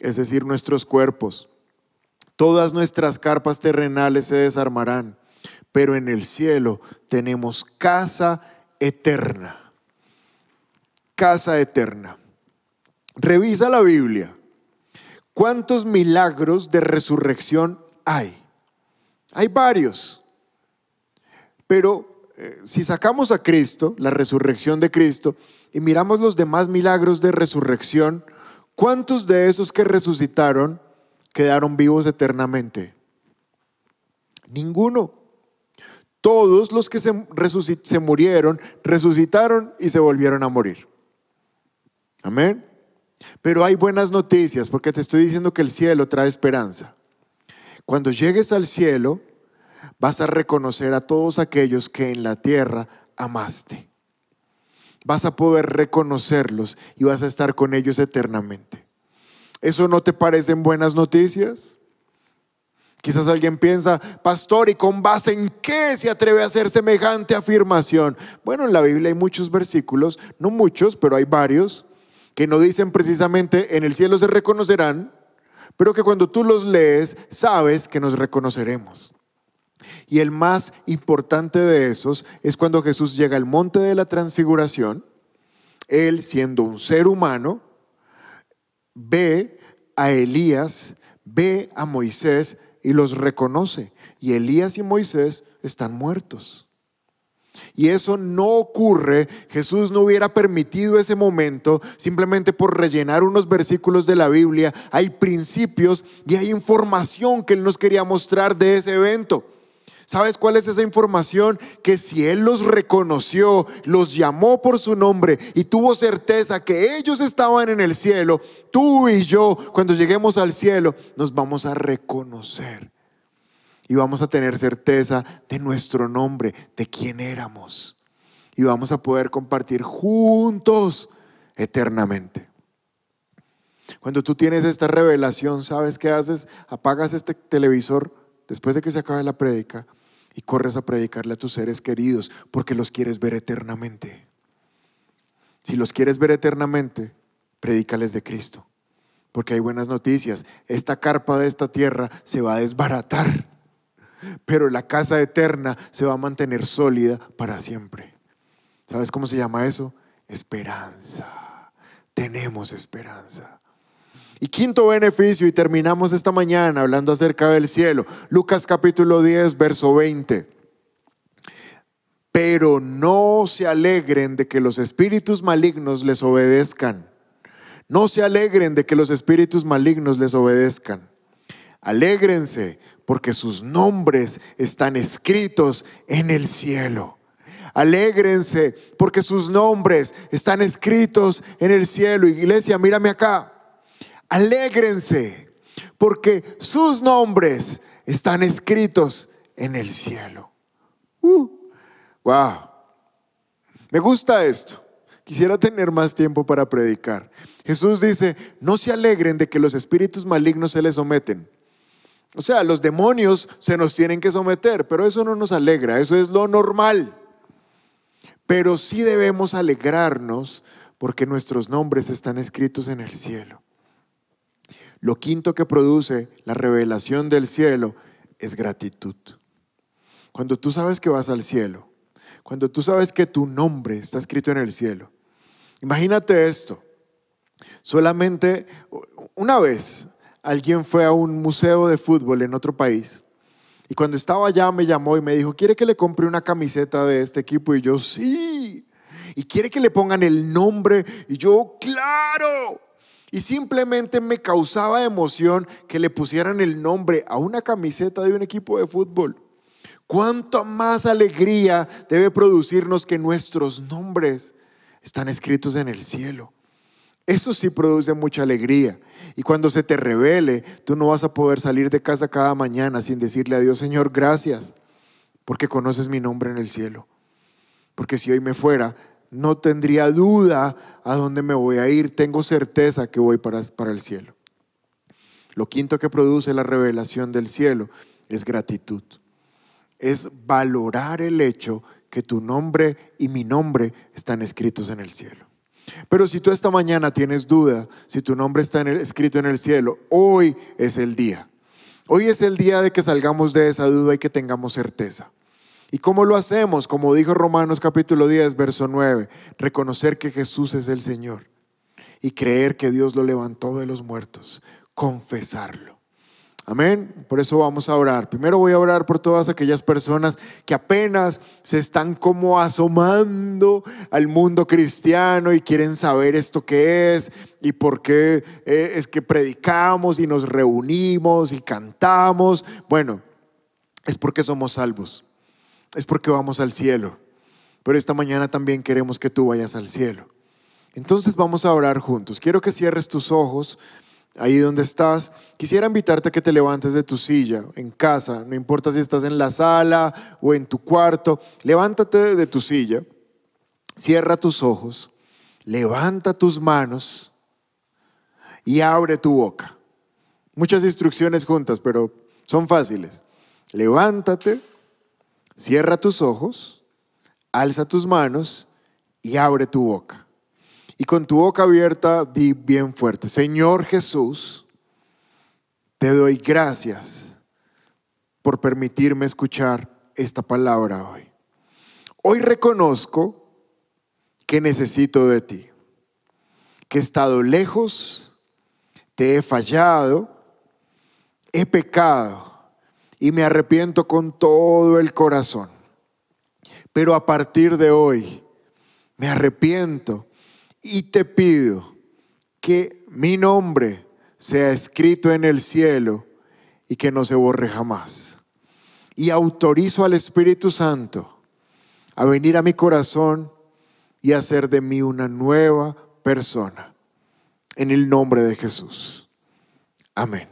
Es decir, nuestros cuerpos. Todas nuestras carpas terrenales se desarmarán, pero en el cielo tenemos casa eterna. Casa eterna. Revisa la Biblia. ¿Cuántos milagros de resurrección hay? Hay varios. Pero eh, si sacamos a Cristo, la resurrección de Cristo, y miramos los demás milagros de resurrección, ¿cuántos de esos que resucitaron quedaron vivos eternamente? Ninguno. Todos los que se, se murieron, resucitaron y se volvieron a morir. Amén. Pero hay buenas noticias porque te estoy diciendo que el cielo trae esperanza. Cuando llegues al cielo, vas a reconocer a todos aquellos que en la tierra amaste vas a poder reconocerlos y vas a estar con ellos eternamente. ¿Eso no te parecen buenas noticias? Quizás alguien piensa, pastor, ¿y con base en qué se atreve a hacer semejante afirmación? Bueno, en la Biblia hay muchos versículos, no muchos, pero hay varios, que no dicen precisamente en el cielo se reconocerán, pero que cuando tú los lees sabes que nos reconoceremos. Y el más importante de esos es cuando Jesús llega al monte de la transfiguración, él siendo un ser humano, ve a Elías, ve a Moisés y los reconoce. Y Elías y Moisés están muertos. Y eso no ocurre, Jesús no hubiera permitido ese momento simplemente por rellenar unos versículos de la Biblia. Hay principios y hay información que Él nos quería mostrar de ese evento. ¿Sabes cuál es esa información? Que si Él los reconoció, los llamó por su nombre y tuvo certeza que ellos estaban en el cielo, tú y yo, cuando lleguemos al cielo, nos vamos a reconocer. Y vamos a tener certeza de nuestro nombre, de quién éramos. Y vamos a poder compartir juntos eternamente. Cuando tú tienes esta revelación, ¿sabes qué haces? Apagas este televisor después de que se acabe la prédica, y corres a predicarle a tus seres queridos porque los quieres ver eternamente. Si los quieres ver eternamente, predícales de Cristo, porque hay buenas noticias. Esta carpa de esta tierra se va a desbaratar, pero la casa eterna se va a mantener sólida para siempre. ¿Sabes cómo se llama eso? Esperanza. Tenemos esperanza. Y quinto beneficio, y terminamos esta mañana hablando acerca del cielo. Lucas capítulo 10, verso 20. Pero no se alegren de que los espíritus malignos les obedezcan. No se alegren de que los espíritus malignos les obedezcan. Alégrense porque sus nombres están escritos en el cielo. Alégrense porque sus nombres están escritos en el cielo. Iglesia, mírame acá. Alégrense porque sus nombres están escritos en el cielo. Uh, wow. Me gusta esto. Quisiera tener más tiempo para predicar. Jesús dice, no se alegren de que los espíritus malignos se les someten. O sea, los demonios se nos tienen que someter, pero eso no nos alegra, eso es lo normal. Pero sí debemos alegrarnos porque nuestros nombres están escritos en el cielo. Lo quinto que produce la revelación del cielo es gratitud. Cuando tú sabes que vas al cielo, cuando tú sabes que tu nombre está escrito en el cielo, imagínate esto. Solamente una vez alguien fue a un museo de fútbol en otro país y cuando estaba allá me llamó y me dijo, ¿quiere que le compre una camiseta de este equipo? Y yo, sí. ¿Y quiere que le pongan el nombre? Y yo, claro. Y simplemente me causaba emoción que le pusieran el nombre a una camiseta de un equipo de fútbol. ¿Cuánto más alegría debe producirnos que nuestros nombres están escritos en el cielo? Eso sí produce mucha alegría. Y cuando se te revele, tú no vas a poder salir de casa cada mañana sin decirle a Dios, Señor, gracias, porque conoces mi nombre en el cielo. Porque si hoy me fuera, no tendría duda a dónde me voy a ir. Tengo certeza que voy para, para el cielo. Lo quinto que produce la revelación del cielo es gratitud. Es valorar el hecho que tu nombre y mi nombre están escritos en el cielo. Pero si tú esta mañana tienes duda, si tu nombre está escrito en el cielo, hoy es el día. Hoy es el día de que salgamos de esa duda y que tengamos certeza. ¿Y cómo lo hacemos? Como dijo Romanos capítulo 10, verso 9, reconocer que Jesús es el Señor y creer que Dios lo levantó de los muertos, confesarlo. Amén. Por eso vamos a orar. Primero voy a orar por todas aquellas personas que apenas se están como asomando al mundo cristiano y quieren saber esto qué es y por qué eh, es que predicamos y nos reunimos y cantamos. Bueno, es porque somos salvos. Es porque vamos al cielo. Pero esta mañana también queremos que tú vayas al cielo. Entonces vamos a orar juntos. Quiero que cierres tus ojos ahí donde estás, quisiera invitarte a que te levantes de tu silla, en casa, no importa si estás en la sala o en tu cuarto, levántate de tu silla, cierra tus ojos, levanta tus manos y abre tu boca. Muchas instrucciones juntas, pero son fáciles. Levántate, cierra tus ojos, alza tus manos y abre tu boca. Y con tu boca abierta di bien fuerte, Señor Jesús, te doy gracias por permitirme escuchar esta palabra hoy. Hoy reconozco que necesito de ti, que he estado lejos, te he fallado, he pecado y me arrepiento con todo el corazón. Pero a partir de hoy me arrepiento y te pido que mi nombre sea escrito en el cielo y que no se borre jamás. Y autorizo al Espíritu Santo a venir a mi corazón y hacer de mí una nueva persona. En el nombre de Jesús. Amén.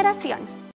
generación